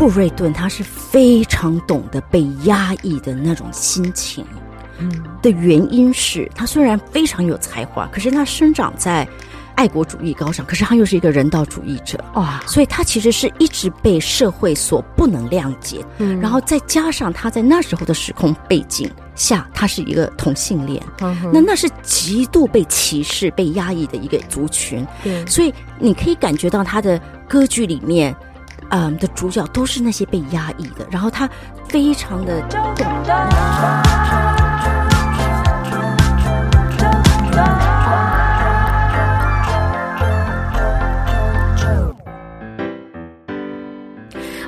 布瑞顿他是非常懂得被压抑的那种心情。嗯，的原因是他虽然非常有才华，可是他生长在爱国主义高尚，可是他又是一个人道主义者。哇，所以他其实是一直被社会所不能谅解。嗯，然后再加上他在那时候的时空背景下，他是一个同性恋，嗯、那那是极度被歧视、被压抑的一个族群。对，所以你可以感觉到他的歌剧里面，嗯的主角都是那些被压抑的，然后他非常的。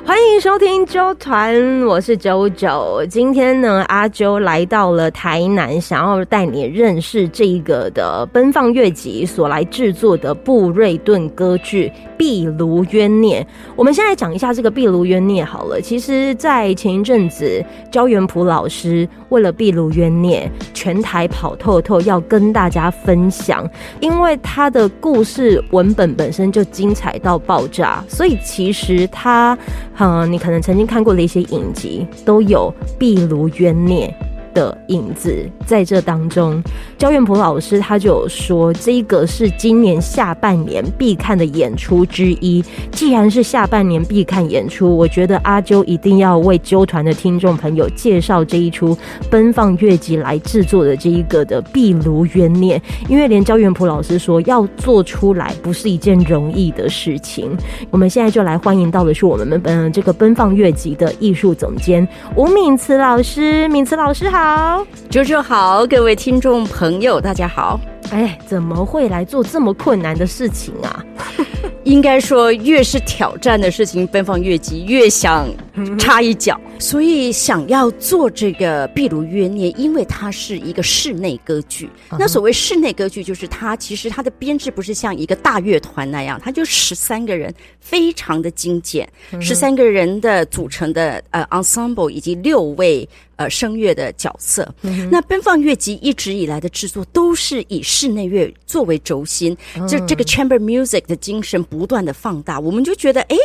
欢迎收听周团，我是啾啾。今天呢，阿周来到了台南，想要带你认识这个的奔放乐集所来制作的布瑞顿歌剧《壁炉冤孽》。我们先来讲一下这个《壁炉冤孽》好了。其实，在前一阵子，焦元溥老师为了《壁炉冤孽》全台跑透透，要跟大家分享，因为他的故事文本本身就精彩到爆炸，所以其实他。嗯，你可能曾经看过的一些影集都有《壁炉冤孽》的影子在这当中，焦元溥老师他就有说，这个是今年下半年必看的演出之一。既然是下半年必看演出，我觉得阿啾一定要为啾团的听众朋友介绍这一出奔放越级来制作的这一个的《壁炉冤孽》，因为连焦元溥老师说要做出来不是一件容易的事情。我们现在就来欢迎到的是我们嗯这个奔放越级的艺术总监吴敏慈老师，敏慈老师好。好，九九好，各位听众朋友，大家好。哎，怎么会来做这么困难的事情啊？应该说，越是挑战的事情，奔放乐集越想插一脚。所以想要做这个《壁炉冤孽》，因为它是一个室内歌剧。那所谓室内歌剧，就是它其实它的编制不是像一个大乐团那样，它就十三个人，非常的精简，十三个人的组成的呃 ensemble 以及六位呃声乐的角色。那奔放乐集一直以来的制作都是以室内乐作为轴心，就这个 chamber music 的精精神不断的放大，我们就觉得哎。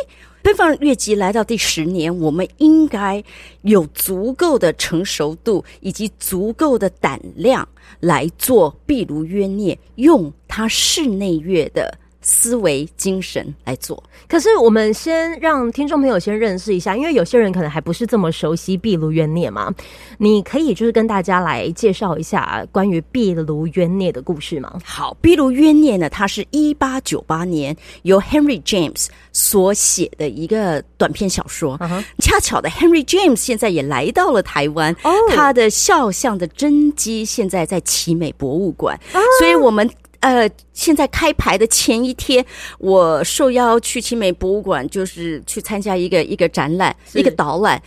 奔放越级来到第十年，我们应该有足够的成熟度以及足够的胆量来做《壁炉冤孽》，用他室内乐的。思维精神来做，可是我们先让听众朋友先认识一下，因为有些人可能还不是这么熟悉《壁炉冤孽》嘛。你可以就是跟大家来介绍一下关于《壁炉冤孽》的故事吗？好，《壁炉冤孽》呢，它是一八九八年由 Henry James 所写的一个短篇小说。Uh -huh. 恰巧的，Henry James 现在也来到了台湾，oh. 他的肖像的真迹现在在奇美博物馆，uh. 所以我们。呃，现在开牌的前一天，我受邀去奇美博物馆，就是去参加一个一个展览，一个导览。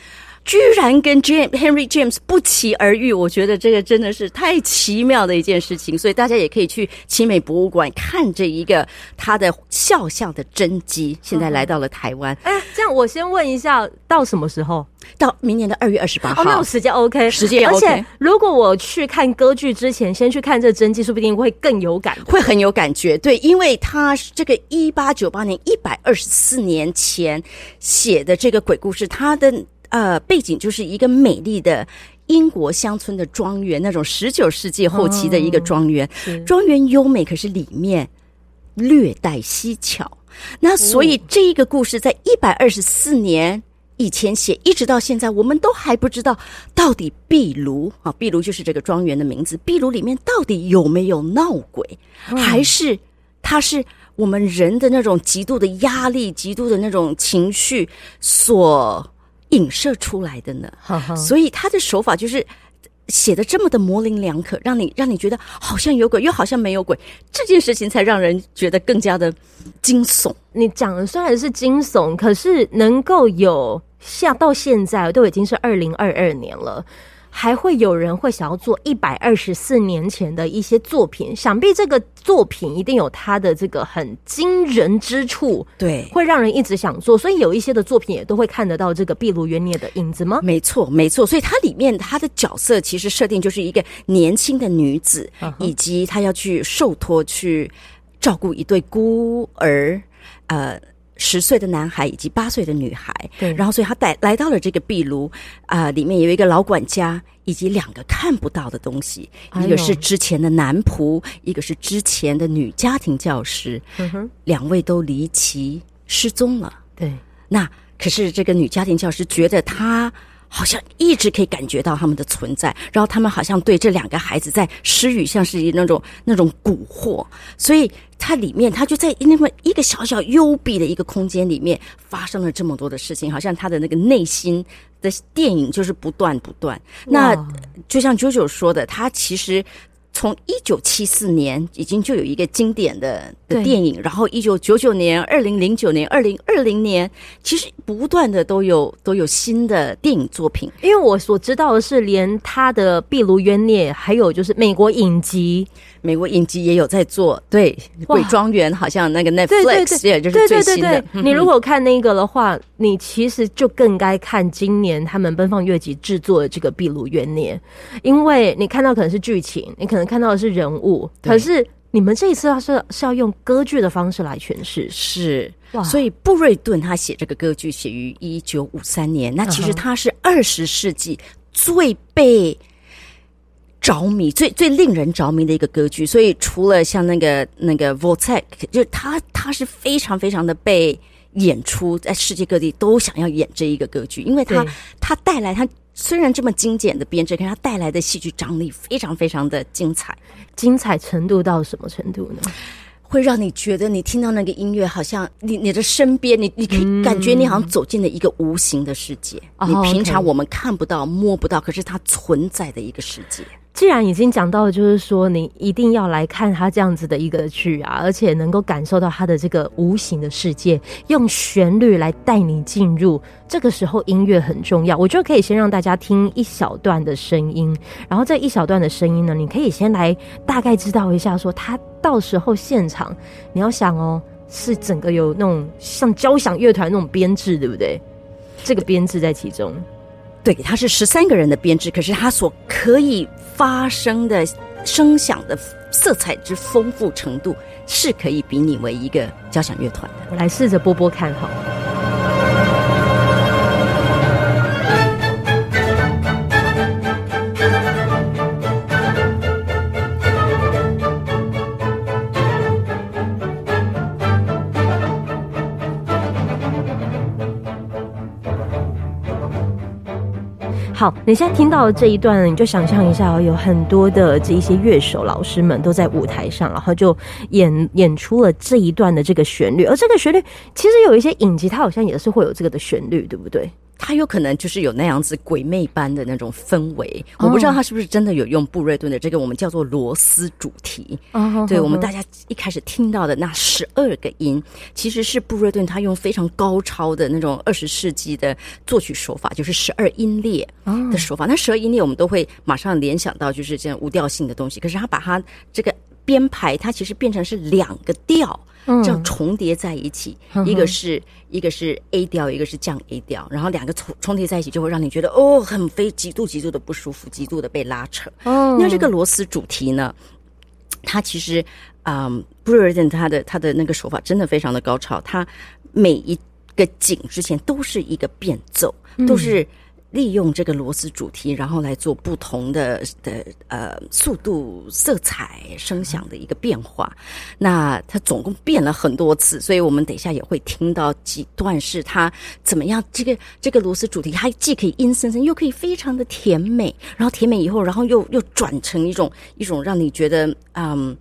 居然跟 James Henry James 不期而遇，我觉得这个真的是太奇妙的一件事情，所以大家也可以去奇美博物馆看这一个他的肖像的真迹。现在来到了台湾，哎、嗯，这样我先问一下，到什么时候？到明年的二月二十八号。哦，那时间 OK，时间 OK。而且如果我去看歌剧之前，先去看这真迹，说不定会更有感，会很有感觉。对，因为他这个一八九八年一百二十四年前写的这个鬼故事，他的。呃，背景就是一个美丽的英国乡村的庄园，那种十九世纪后期的一个庄园。庄园优美，可是里面略带蹊跷。那所以这一个故事在一百二十四年以前写，一直到现在，我们都还不知道到底壁炉啊，壁炉就是这个庄园的名字。壁炉里面到底有没有闹鬼，还是它是？我们人的那种极度的压力、极度的那种情绪所影射出来的呢？所以他的手法就是写的这么的模棱两可，让你让你觉得好像有鬼，又好像没有鬼，这件事情才让人觉得更加的惊悚。你讲的虽然是惊悚，可是能够有下到现在都已经是二零二二年了。还会有人会想要做一百二十四年前的一些作品，想必这个作品一定有它的这个很惊人之处，对，会让人一直想做。所以有一些的作品也都会看得到这个壁炉冤孽的影子吗？没错，没错。所以它里面它的角色其实设定就是一个年轻的女子，以及她要去受托去照顾一对孤儿，呃。十岁的男孩以及八岁的女孩，对，然后所以他带来到了这个壁炉啊、呃，里面有一个老管家以及两个看不到的东西，一个是之前的男仆，一个是之前的女家庭教师，嗯哼，两位都离奇失踪了。对，那可是这个女家庭教师觉得他。好像一直可以感觉到他们的存在，然后他们好像对这两个孩子在施予像是那种那种蛊惑，所以他里面他就在那么一个小小幽闭的一个空间里面发生了这么多的事情，好像他的那个内心的电影就是不断不断。那就像 JoJo 说的，他其实。从一九七四年已经就有一个经典的的电影，然后一九九九年、二零零九年、二零二零年，其实不断的都有都有新的电影作品。因为我所知道的是，连他的《壁炉冤孽》，还有就是美国影集，美国影集也有在做。对，《鬼庄园》好像那个 Netflix 也就是最新的。对对对对，你如果看那个的话，你其实就更该看今年他们奔放乐集制作的这个《壁炉冤孽》，因为你看到可能是剧情，你可能。看到的是人物，可是你们这一次要是是要用歌剧的方式来诠释，是哇。所以布瑞顿他写这个歌剧写于一九五三年，那其实他是二十世纪最被着迷、最最令人着迷的一个歌剧。所以除了像那个那个 Voltaire，就是他他是非常非常的被演出，在世界各地都想要演这一个歌剧，因为他他带来他。虽然这么精简的编制，可是它带来的戏剧张力非常非常的精彩，精彩程度到什么程度呢？会让你觉得你听到那个音乐，好像你你的身边，你你可以感觉你好像走进了一个无形的世界，嗯、你平常我们看不到、摸不到，可是它存在的一个世界。既然已经讲到了，就是说你一定要来看他这样子的一个剧啊，而且能够感受到他的这个无形的世界，用旋律来带你进入。这个时候音乐很重要，我就可以先让大家听一小段的声音，然后这一小段的声音呢，你可以先来大概知道一下，说他到时候现场你要想哦，是整个有那种像交响乐团那种编制，对不对？这个编制在其中。对，它是十三个人的编制，可是它所可以发声的声响的色彩之丰富程度，是可以比拟为一个交响乐团的。我来试着播播看哈。好，你现在听到这一段，你就想象一下，有很多的这一些乐手老师们都在舞台上，然后就演演出了这一段的这个旋律，而这个旋律其实有一些影集，它好像也是会有这个的旋律，对不对？他有可能就是有那样子鬼魅般的那种氛围，我不知道他是不是真的有用布瑞顿的这个我们叫做螺丝主题。哦，对，我们大家一开始听到的那十二个音，其实是布瑞顿他用非常高超的那种二十世纪的作曲手法，就是十二音列的手法。那十二音列我们都会马上联想到就是这样无调性的东西，可是他把它这个编排，它其实变成是两个调。这样重叠在一起，嗯、一个是一个是 A 调，一个是降 A 调，然后两个重重叠在一起，就会让你觉得哦，很非极度极度的不舒服，极度的被拉扯。哦，那这个螺丝主题呢，它其实，嗯，布瑞顿他的他的那个手法真的非常的高超，他每一个景之前都是一个变奏，都是。利用这个螺丝主题，然后来做不同的的呃速度、色彩、声响的一个变化。那它总共变了很多次，所以我们等一下也会听到几段是它怎么样。这个这个螺丝主题，它既可以阴森森，又可以非常的甜美。然后甜美以后，然后又又转成一种一种让你觉得嗯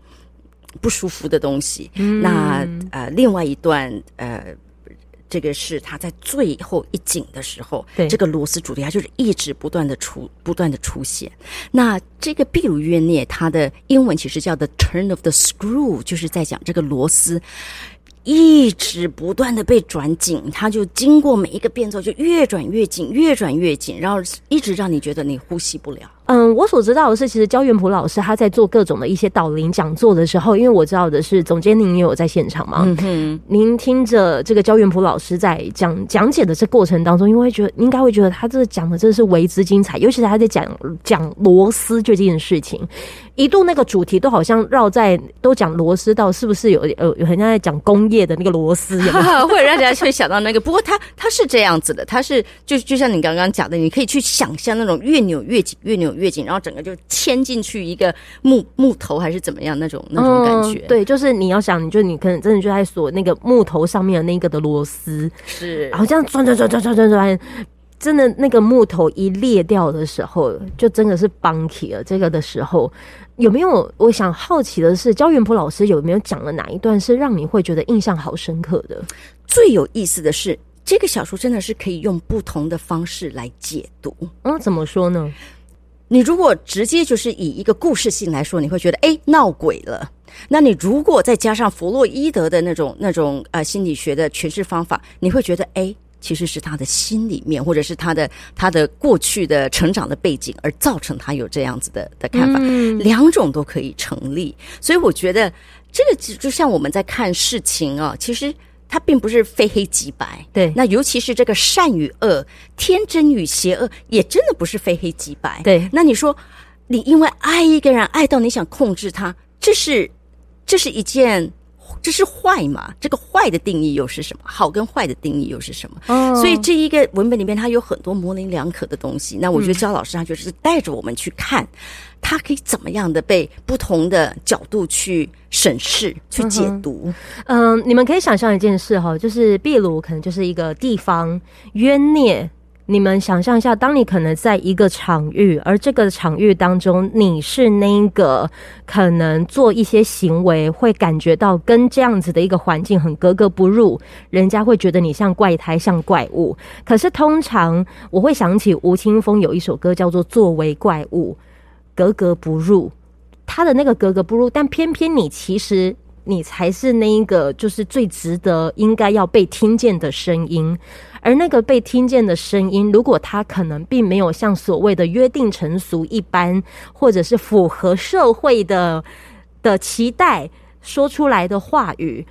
不舒服的东西。嗯、那呃，另外一段呃。这个是他在最后一景的时候，对这个螺丝主题，它就是一直不断的出，不断的出现。那这个壁炉冤孽，它的英文其实叫 The Turn of the Screw，就是在讲这个螺丝一直不断的被转紧，它就经过每一个变奏就越转越紧，越转越紧，然后一直让你觉得你呼吸不了。嗯，我所知道的是，其实焦元溥老师他在做各种的一些导聆讲座的时候，因为我知道的是，总监您也有在现场嘛，嗯哼，您听着这个焦元溥老师在讲讲解的这过程当中，因为觉得应该会觉得他这讲的真的是为之精彩，尤其是他在讲讲螺丝这件事情。一度那个主题都好像绕在都讲螺丝，到是不是有呃有人家在讲工业的那个螺丝，会让大家会想到那个。不过他他是这样子的，他是就就像你刚刚讲的，你可以去想象那种越扭越紧，越扭越紧，然后整个就牵进去一个木木头还是怎么样那种那种感觉。嗯、对，就是你要想，你就你可能真的就在锁那个木头上面的那个的螺丝，是，然后这样转转转转转转转。真的那个木头一裂掉的时候，就真的是 bunky 了。这个的时候，有没有？我想好奇的是，焦元溥老师有没有讲了哪一段是让你会觉得印象好深刻的？最有意思的是，这个小说真的是可以用不同的方式来解读。嗯，怎么说呢？你如果直接就是以一个故事性来说，你会觉得哎闹鬼了。那你如果再加上弗洛伊德的那种那种呃心理学的诠释方法，你会觉得哎。其实是他的心里面，或者是他的他的过去的成长的背景，而造成他有这样子的的看法，嗯，两种都可以成立。所以我觉得这个就就像我们在看事情啊，其实它并不是非黑即白。对，那尤其是这个善与恶、天真与邪恶，也真的不是非黑即白。对，那你说你因为爱一个人爱到你想控制他，这是这是一件。这是坏嘛？这个坏的定义又是什么？好跟坏的定义又是什么？哦，所以这一个文本里面，它有很多模棱两可的东西。那我觉得焦老师他就是带着我们去看，他可以怎么样的被不同的角度去审视、去解读。嗯，嗯，你们可以想象一件事哈，就是秘鲁可能就是一个地方冤孽。你们想象一下，当你可能在一个场域，而这个场域当中，你是那个可能做一些行为，会感觉到跟这样子的一个环境很格格不入，人家会觉得你像怪胎、像怪物。可是通常我会想起吴青峰有一首歌叫做《作为怪物》，格格不入。他的那个格格不入，但偏偏你其实你才是那一个，就是最值得应该要被听见的声音。而那个被听见的声音，如果他可能并没有像所谓的约定成俗一般，或者是符合社会的的期待说出来的话语，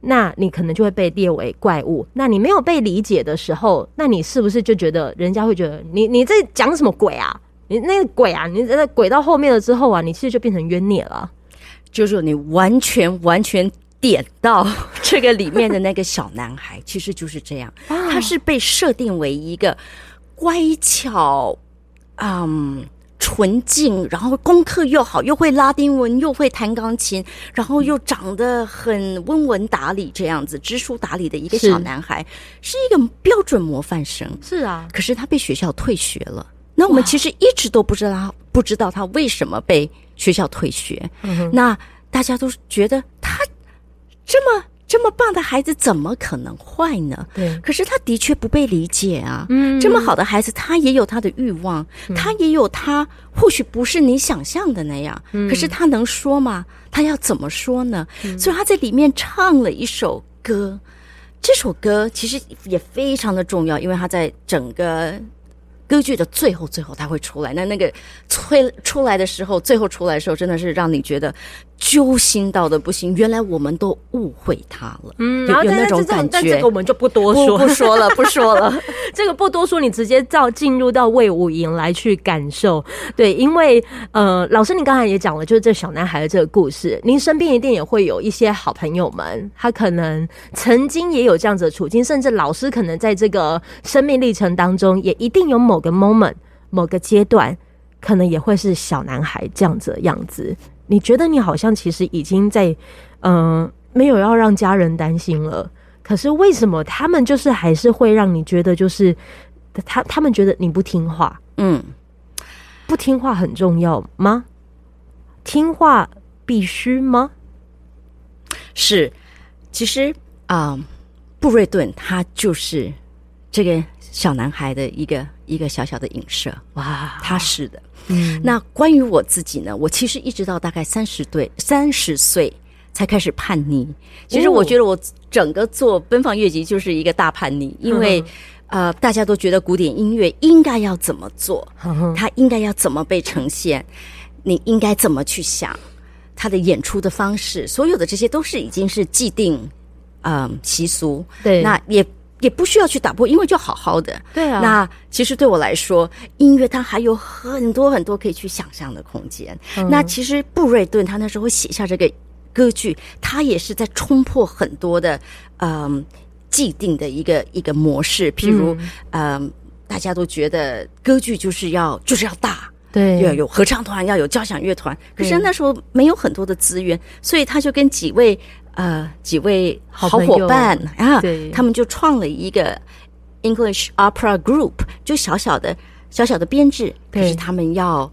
那你可能就会被列为怪物。那你没有被理解的时候，那你是不是就觉得人家会觉得你你在讲什么鬼啊？你那个鬼啊？你在鬼到后面了之后啊，你其实就变成冤孽了。就是你完全完全。点到 这个里面的那个小男孩，其实就是这样。他是被设定为一个乖巧、嗯，纯净，然后功课又好，又会拉丁文，又会弹钢琴，然后又长得很温文达理，这样子知书达理的一个小男孩，是，是一个标准模范生。是啊，可是他被学校退学了。那我们其实一直都不知道，不知道他为什么被学校退学。嗯、那大家都觉得他。这么这么棒的孩子怎么可能坏呢？对，可是他的确不被理解啊。嗯，这么好的孩子，他也有他的欲望，嗯、他也有他或许不是你想象的那样。嗯，可是他能说吗？他要怎么说呢？嗯，所以他在里面唱了一首歌，这首歌其实也非常的重要，因为他在整个。歌剧的最后，最后他会出来。那那个催出来的时候，最后出来的时候，真的是让你觉得揪心到的不行。原来我们都误会他了，嗯，有有那种感觉。但这个我们就不多说，不，说了，不说了。这个不多说，你直接到进入到魏武营来去感受。对，因为呃，老师你刚才也讲了，就是这小男孩的这个故事。您身边一定也会有一些好朋友们，他可能曾经也有这样子的处境，甚至老师可能在这个生命历程当中，也一定有某。某个 moment，某个阶段，可能也会是小男孩这样子的样子。你觉得你好像其实已经在，嗯、呃，没有要让家人担心了。可是为什么他们就是还是会让你觉得，就是他他们觉得你不听话？嗯，不听话很重要吗？听话必须吗？是，其实啊、呃，布瑞顿他就是这个小男孩的一个。一个小小的影射，哇，他是的。嗯，那关于我自己呢？我其实一直到大概三十岁，三十岁才开始叛逆。其实我觉得我整个做奔放乐集就是一个大叛逆，因为呃，大家都觉得古典音乐应该要怎么做，它应该要怎么被呈现，你应该怎么去想它的演出的方式，所有的这些都是已经是既定，嗯、呃，习俗。对，那也也不需要去打破，因为就好好的。对啊。那其实对我来说，音乐它还有很多很多可以去想象的空间。嗯、那其实布瑞顿他那时候写下这个歌剧，他也是在冲破很多的，嗯、呃。既定的一个一个模式，譬如，嗯、呃，大家都觉得歌剧就是要就是要大，对，要有合唱团，要有交响乐团。可是那时候没有很多的资源，所以他就跟几位呃几位好伙伴啊，他们就创了一个 English Opera Group，就小小的小小的编制，可是他们要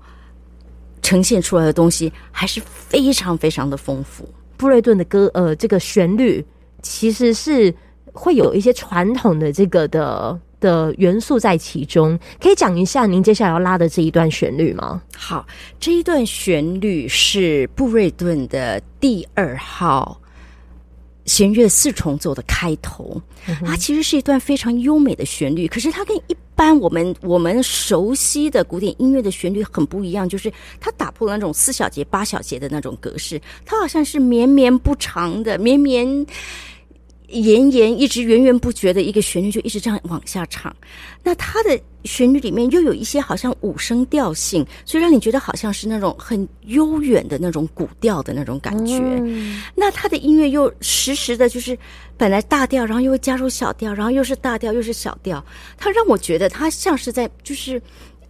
呈现出来的东西还是非常非常的丰富。布瑞顿的歌，呃，这个旋律其实是。会有一些传统的这个的的元素在其中，可以讲一下您接下来要拉的这一段旋律吗？好，这一段旋律是布瑞顿的第二号弦乐四重奏的开头，嗯，它其实是一段非常优美的旋律，可是它跟一般我们我们熟悉的古典音乐的旋律很不一样，就是它打破了那种四小节八小节的那种格式，它好像是绵绵不长的绵绵。延延一直源源不绝的一个旋律，就一直这样往下唱。那它的旋律里面又有一些好像五声调性，所以让你觉得好像是那种很悠远的那种古调的那种感觉。嗯、那它的音乐又时时的，就是本来大调，然后又会加入小调，然后又是大调，又是小调。它让我觉得它像是在就是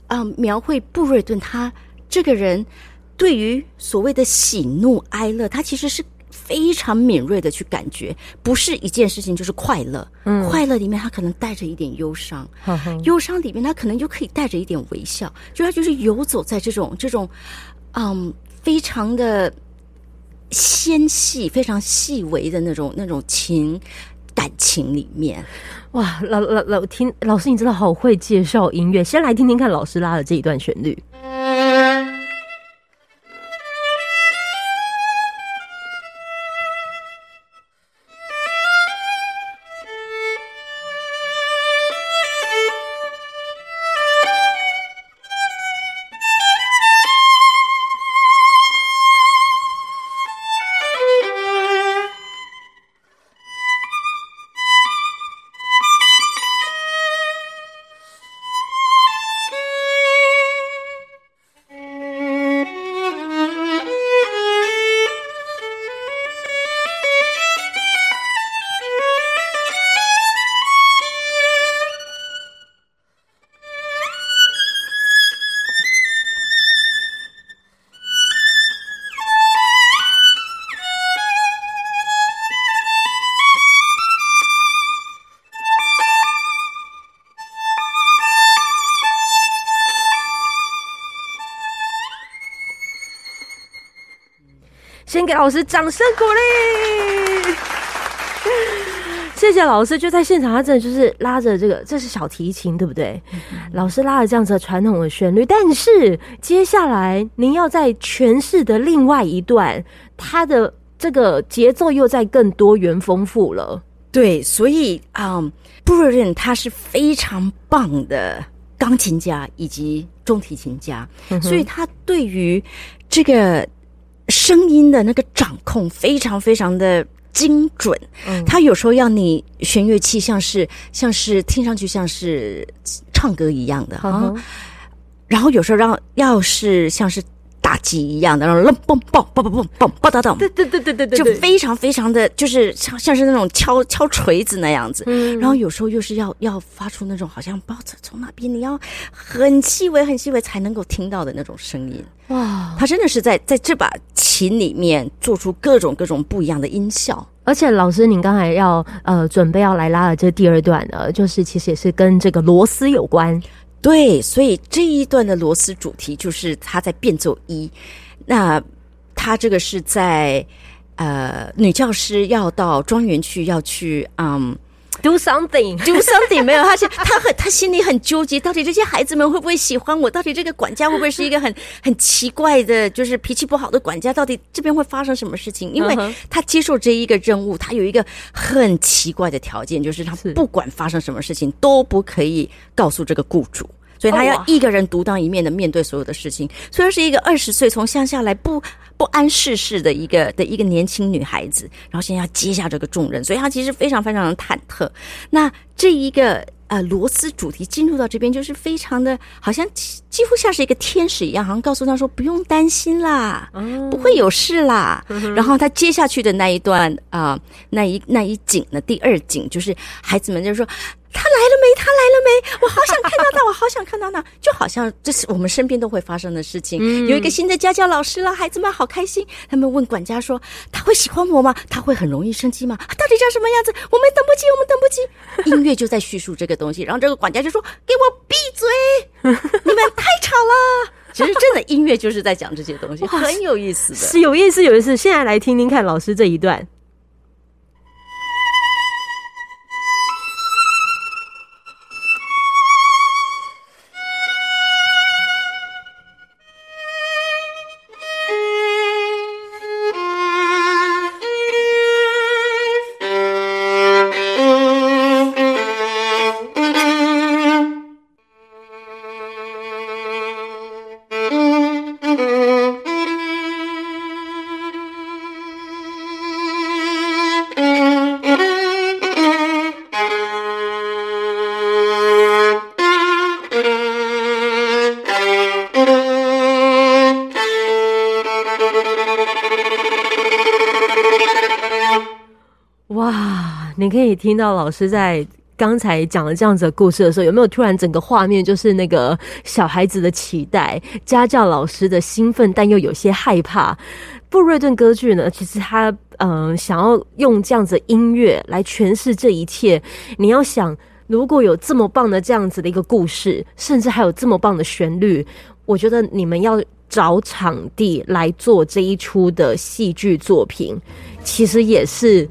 啊、呃，描绘布瑞顿他这个人对于所谓的喜怒哀乐，他其实是。非常敏锐的去感觉，不是一件事情就是快乐。嗯，快乐里面它可能带着一点忧伤，嗯，忧伤里面它可能就可以带着一点微笑，就它就是游走在这种这种，嗯，非常的纤细、非常细微的那种那种情感情里面。哇，老老老听老师，你真的好会介绍音乐。先来听听看老师拉的这一段旋律。给老师掌声鼓励，谢谢老师。就在现场，他真的就是拉着这个，这是小提琴，对不对？嗯、老师拉着这样子的传统的旋律，但是接下来您要在诠释的另外一段，它的这个节奏又在更多元丰富了。对，所以啊，布瑞顿他是非常棒的钢琴家以及中提琴家，嗯、所以他对于这个。声音的那个掌控非常非常的精准，嗯，他有时候要你弦乐器像是像是听上去像是唱歌一样的哈，然后有时候让要是像是。打击一样的，然后嘣嘣嘣嘣嘣嘣嘣哒哒，对对对对对对，就非常非常的就是像像是那种敲敲锤子那样子，然后有时候又是要要发出那种好像包子从那边，你要很细微很细微才能够听到的那种声音。哇，他真的是在在这把琴里面做出各种各种不一样的音效。而且老师，您刚才要呃准备要来拉的这第二段呢，就是其实也是跟这个螺丝有关。对，所以这一段的螺丝主题就是他在变奏一，那他这个是在呃女教师要到庄园去要去嗯 do something do something 没有，他是他很他心里很纠结，到底这些孩子们会不会喜欢我？到底这个管家会不会是一个很很奇怪的，就是脾气不好的管家？到底这边会发生什么事情？因为他接受这一个任务，他有一个很奇怪的条件，就是他不管发生什么事情都不可以告诉这个雇主。所以他要一个人独当一面的面对所有的事情。虽然是一个二十岁从乡下来不不谙世事的一个的一个年轻女孩子，然后现在要接下这个重任，所以她其实非常非常的忐忑。那这一个呃罗斯主题进入到这边，就是非常的好像几乎像是一个天使一样，好像告诉他说不用担心啦，不会有事啦。然后他接下去的那一段啊、呃，那一那一景呢，第二景就是孩子们就说。他来了没？他来了没？我好想看到他，我好想看到他，就好像这是我们身边都会发生的事情。嗯、有一个新的家教老师了，孩子们好开心。他们问管家说：“他会喜欢我吗？他会很容易生气吗？到底长什么样子？我们等不及，我们等不及。”音乐就在叙述这个东西，然后这个管家就说：“给我闭嘴！你们太吵了。”其实真的音乐就是在讲这些东西，很有意思的，是有意思，有意思。现在来听听看老师这一段。你可以听到老师在刚才讲了这样子的故事的时候，有没有突然整个画面就是那个小孩子的期待，家教老师的兴奋，但又有些害怕。布瑞顿歌剧呢，其实他嗯、想要用这样子的音乐来诠释这一切。你要想，如果有这么棒的这样子的一个故事，甚至还有这么棒的旋律，我觉得你们要找场地来做这一出的戏剧作品，其实也是。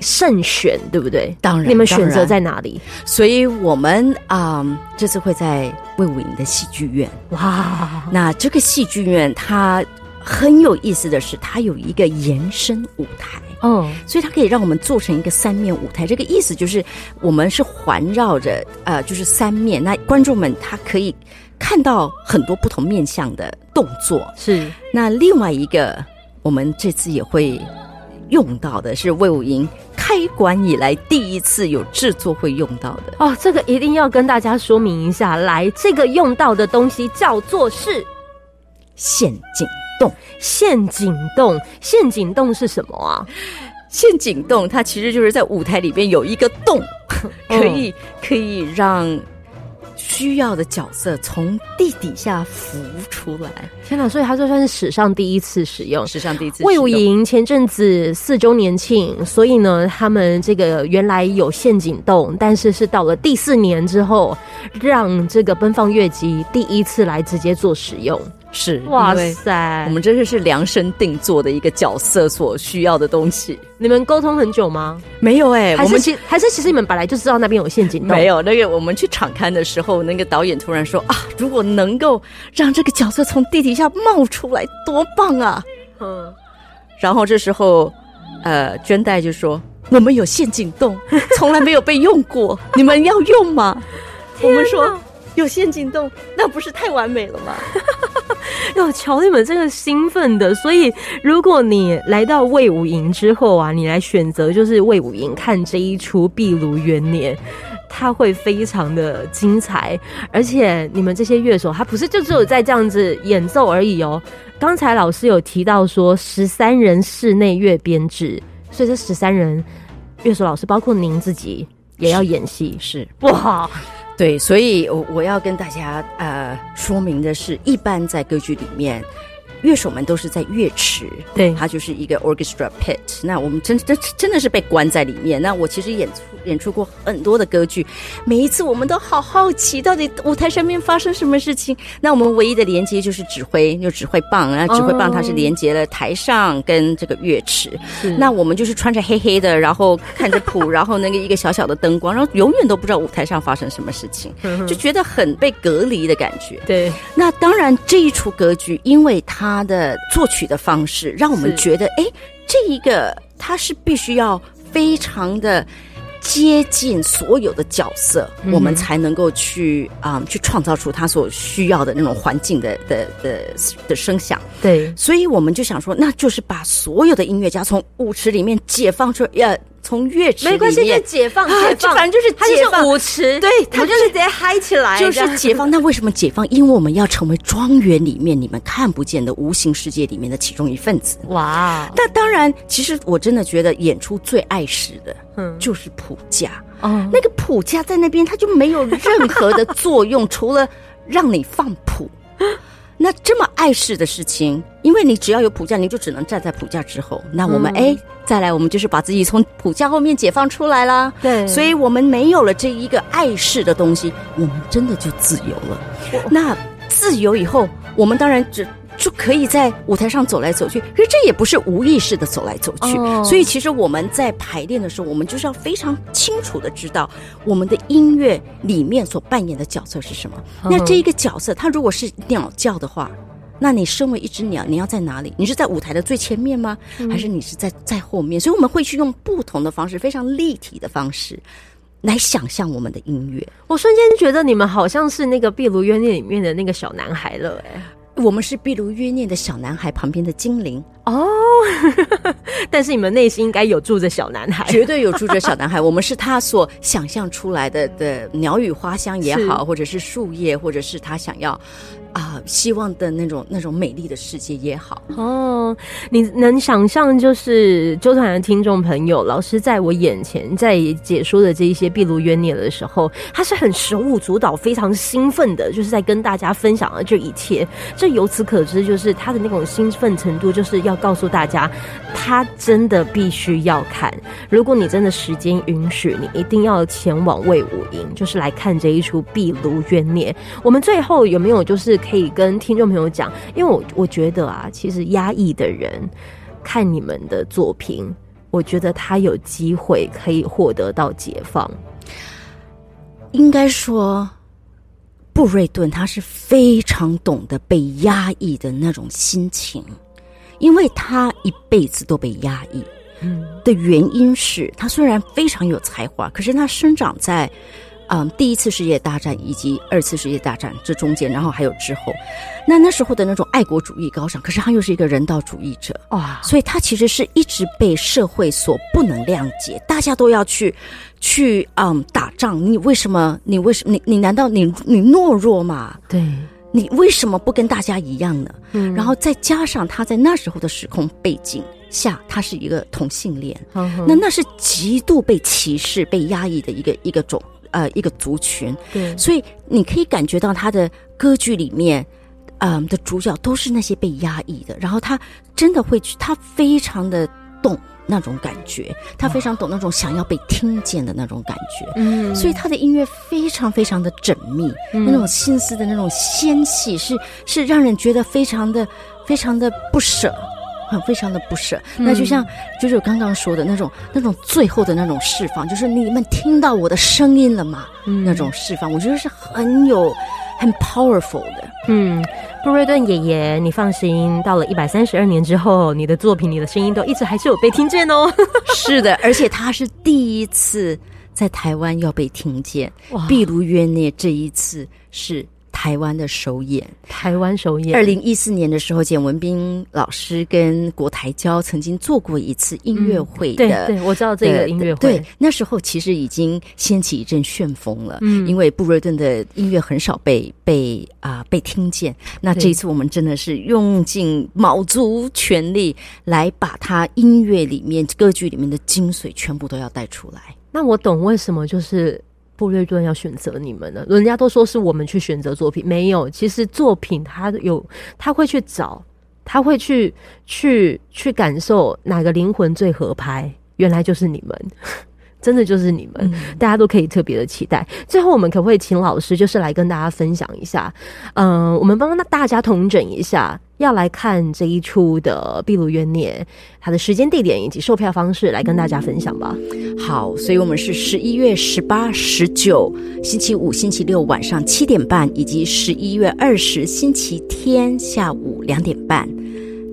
慎选，对不对？当然，你们选择在哪里？所以我们啊、嗯，这次会在魏武营的戏剧院。哇，那这个戏剧院它很有意思的是，它有一个延伸舞台。哦，所以它可以让我们做成一个三面舞台。这个意思就是，我们是环绕着呃，就是三面。那观众们他可以看到很多不同面向的动作。是。那另外一个，我们这次也会用到的是魏武营。开馆以来第一次有制作会用到的哦，这个一定要跟大家说明一下。来，这个用到的东西叫做是陷阱洞。陷阱洞，陷阱洞是什么啊？陷阱洞它其实就是在舞台里边有一个洞，可以可以让。需要的角色从地底下浮出来，天哪！所以它就算是史上第一次使用，史上第一次。魏武营前阵子四周年庆，所以呢，他们这个原来有陷阱洞，但是是到了第四年之后，让这个奔放乐集第一次来直接做使用。是，哇塞，我们真的是量身定做的一个角色所需要的东西。你们沟通很久吗？没有哎、欸，我们其还是其实你们本来就知道那边有陷阱洞。没有，那个我们去场刊的时候，那个导演突然说啊，如果能够让这个角色从地底下冒出来，多棒啊！嗯，然后这时候，呃，娟代就说我们有陷阱洞，从来没有被用过，你们要用吗？我们说。有陷阱洞，那不是太完美了吗？哟，瞧你们这个兴奋的！所以，如果你来到魏武营之后啊，你来选择就是魏武营看这一出《壁炉元年》，它会非常的精彩。而且，你们这些乐手，他不是就只有在这样子演奏而已哦。刚才老师有提到说，十三人室内乐编制，所以这十三人乐手老师，包括您自己也要演戏，是，是哇。对，所以我我要跟大家呃说明的是，一般在歌剧里面，乐手们都是在乐池，对，它就是一个 orchestra pit。那我们真真真的是被关在里面。那我其实演出演出过很多的歌剧，每一次我们都好好奇，到底舞台上面发生什么事情。那我们唯一的连接就是指挥，就指挥棒，然后指挥棒它是连接了台上跟这个乐池。Oh. 那我们就是穿着黑黑的，然后看着谱，然后那个一个小小的灯光，然后永远都不知道舞台上发生什么事情，就觉得很被隔离的感觉。对，那当然这一出歌剧，因为它的作曲的方式，让我们觉得，哎，这一个他是必须要非常的接近所有的角色，嗯、我们才能够去啊、嗯、去创造出他所需要的那种环境的的的的声响。对，所以我们就想说，那就是把所有的音乐家从舞池里面解放出来，要。从乐池没关系，就解放，解放，反正就是解放舞池，对，他就是直接嗨起来，就是解放。那为什么解放？因为我们要成为庄园里面你们看不见的无形世界里面的其中一份子。哇！那当然，其实我真的觉得演出最碍事的，嗯，就是谱架。哦，那个谱架在那边，它就没有任何的作用，除了让你放谱。那这么碍事的事情，因为你只要有普价，你就只能站在普价之后。那我们哎、嗯，再来，我们就是把自己从普价后面解放出来啦。对，所以我们没有了这一个碍事的东西，我们真的就自由了。那自由以后，我们当然只。就可以在舞台上走来走去，可是这也不是无意识的走来走去。Oh. 所以其实我们在排练的时候，我们就是要非常清楚的知道我们的音乐里面所扮演的角色是什么。Oh. 那这一个角色，它如果是鸟叫的话，那你身为一只鸟，你要在哪里？你是在舞台的最前面吗？还是你是在在后面？所以我们会去用不同的方式，非常立体的方式来想象我们的音乐。我瞬间觉得你们好像是那个《壁炉冤孽》里面的那个小男孩了，哎。我们是《壁炉约念》的小男孩旁边的精灵哦，但是你们内心应该有住着小男孩，绝对有住着小男孩。我们是他所想象出来的的鸟语花香也好，或者是树叶，或者是他想要。啊、希望的那种那种美丽的世界也好哦。你能想象，就是周团的听众朋友，老师在我眼前在解说的这一些壁炉冤孽的时候，他是很手舞足蹈、非常兴奋的，就是在跟大家分享了这一切。这由此可知，就是他的那种兴奋程度，就是要告诉大家，他真的必须要看。如果你真的时间允许，你一定要前往魏武营，就是来看这一出壁炉冤孽。我们最后有没有就是？可以跟听众朋友讲，因为我我觉得啊，其实压抑的人看你们的作品，我觉得他有机会可以获得到解放。应该说，布瑞顿他是非常懂得被压抑的那种心情，因为他一辈子都被压抑。嗯，的原因是他虽然非常有才华，可是他生长在。嗯，第一次世界大战以及二次世界大战这中间，然后还有之后，那那时候的那种爱国主义高涨，可是他又是一个人道主义者哇，所以他其实是一直被社会所不能谅解。大家都要去去嗯打仗，你为什么？你为什么？你你难道你你懦弱吗？对，你为什么不跟大家一样呢？嗯，然后再加上他在那时候的时空背景下，他是一个同性恋，嗯，那那是极度被歧视、被压抑的一个一个种。呃，一个族群，对，所以你可以感觉到他的歌剧里面，嗯、呃，的主角都是那些被压抑的，然后他真的会去，他非常的懂那种感觉，他非常懂那种想要被听见的那种感觉，嗯，所以他的音乐非常非常的缜密，嗯、那种心思的那种纤细，是是让人觉得非常的非常的不舍。很非常的不舍，那就像就是我刚刚说的那种那种最后的那种释放，就是你们听到我的声音了吗？嗯，那种释放，我觉得是很有很 powerful 的。嗯，布瑞顿爷爷，你放心，到了一百三十二年之后，你的作品、你的声音都一直还是有被听见哦。是的，而且他是第一次在台湾要被听见。哇，壁炉冤孽这一次是。台湾的首演，台湾首演。二零一四年的时候，简文斌老师跟国台交曾经做过一次音乐会的、嗯。对，对，我知道这个音乐会。对，那时候其实已经掀起一阵旋风了。嗯，因为布瑞顿的音乐很少被被啊、呃、被听见。那这一次我们真的是用尽卯足全力来把他音乐里面歌剧里面的精髓全部都要带出来。那我懂为什么就是。布瑞顿要选择你们呢？人家都说是我们去选择作品，没有。其实作品他有，他会去找他会去去去感受哪个灵魂最合拍，原来就是你们。真的就是你们，嗯、大家都可以特别的期待。最后，我们可不可以请老师，就是来跟大家分享一下？嗯、呃，我们帮大家统整一下，要来看这一出的《闭芦冤孽》，它的时间、地点以及售票方式，来跟大家分享吧。好，所以我们是十一月十八、十九星期五、星期六晚上七点半，以及十一月二十星期天下午两点半，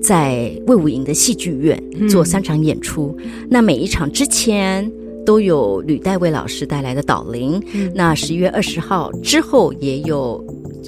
在魏武营的戏剧院做三场演出。那每一场之前。都有吕代蔚老师带来的导聆，那十一月二十号之后也有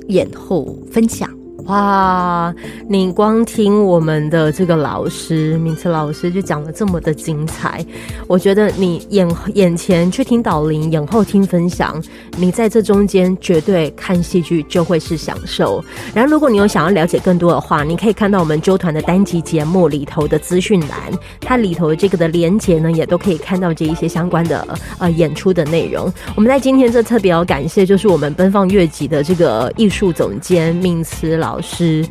演后分享。哇，你光听我们的这个老师敏慈老师就讲的这么的精彩，我觉得你眼眼前去听导聆，眼后听分享，你在这中间绝对看戏剧就会是享受。然后，如果你有想要了解更多的话，你可以看到我们周团的单集节目里头的资讯栏，它里头这个的连接呢，也都可以看到这一些相关的呃演出的内容。我们在今天这特别要感谢，就是我们奔放乐集的这个艺术总监敏慈老。老师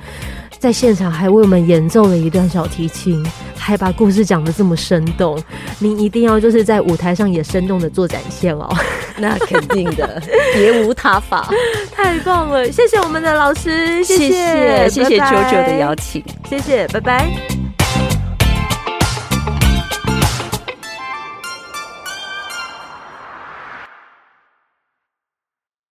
在现场还为我们演奏了一段小提琴，还把故事讲得这么生动，您一定要就是在舞台上也生动的做展现哦。那肯定的，别无他法。太棒了，谢谢我们的老师，谢谢，谢谢，九九的邀请，谢谢，拜拜。